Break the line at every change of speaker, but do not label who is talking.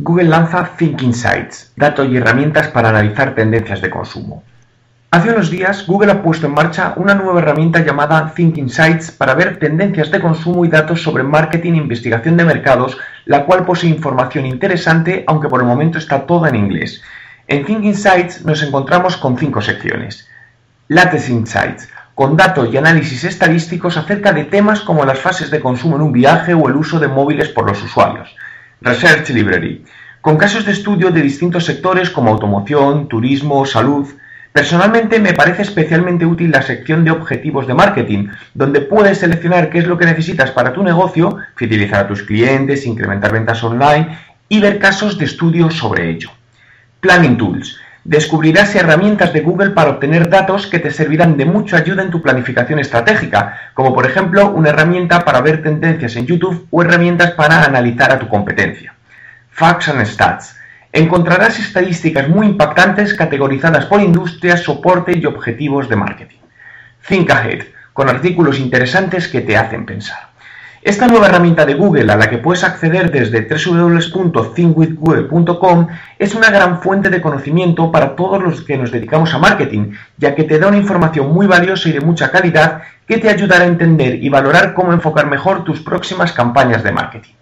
Google lanza Think Insights, datos y herramientas para analizar tendencias de consumo. Hace unos días, Google ha puesto en marcha una nueva herramienta llamada Think Insights para ver tendencias de consumo y datos sobre marketing e investigación de mercados, la cual posee información interesante, aunque por el momento está toda en inglés. En Think Insights nos encontramos con cinco secciones. Latest Insights, con datos y análisis estadísticos acerca de temas como las fases de consumo en un viaje o el uso de móviles por los usuarios. Research Library, con casos de estudio de distintos sectores como automoción, turismo, salud. Personalmente me parece especialmente útil la sección de objetivos de marketing, donde puedes seleccionar qué es lo que necesitas para tu negocio, fidelizar a tus clientes, incrementar ventas online y ver casos de estudio sobre ello. Planning Tools. Descubrirás herramientas de Google para obtener datos que te servirán de mucha ayuda en tu planificación estratégica, como por ejemplo una herramienta para ver tendencias en YouTube o herramientas para analizar a tu competencia. Facts and Stats. Encontrarás estadísticas muy impactantes categorizadas por industria, soporte y objetivos de marketing. Think Ahead, con artículos interesantes que te hacen pensar. Esta nueva herramienta de Google a la que puedes acceder desde www.thinkwithgoogle.com es una gran fuente de conocimiento para todos los que nos dedicamos a marketing, ya que te da una información muy valiosa y de mucha calidad que te ayudará a entender y valorar cómo enfocar mejor tus próximas campañas de marketing.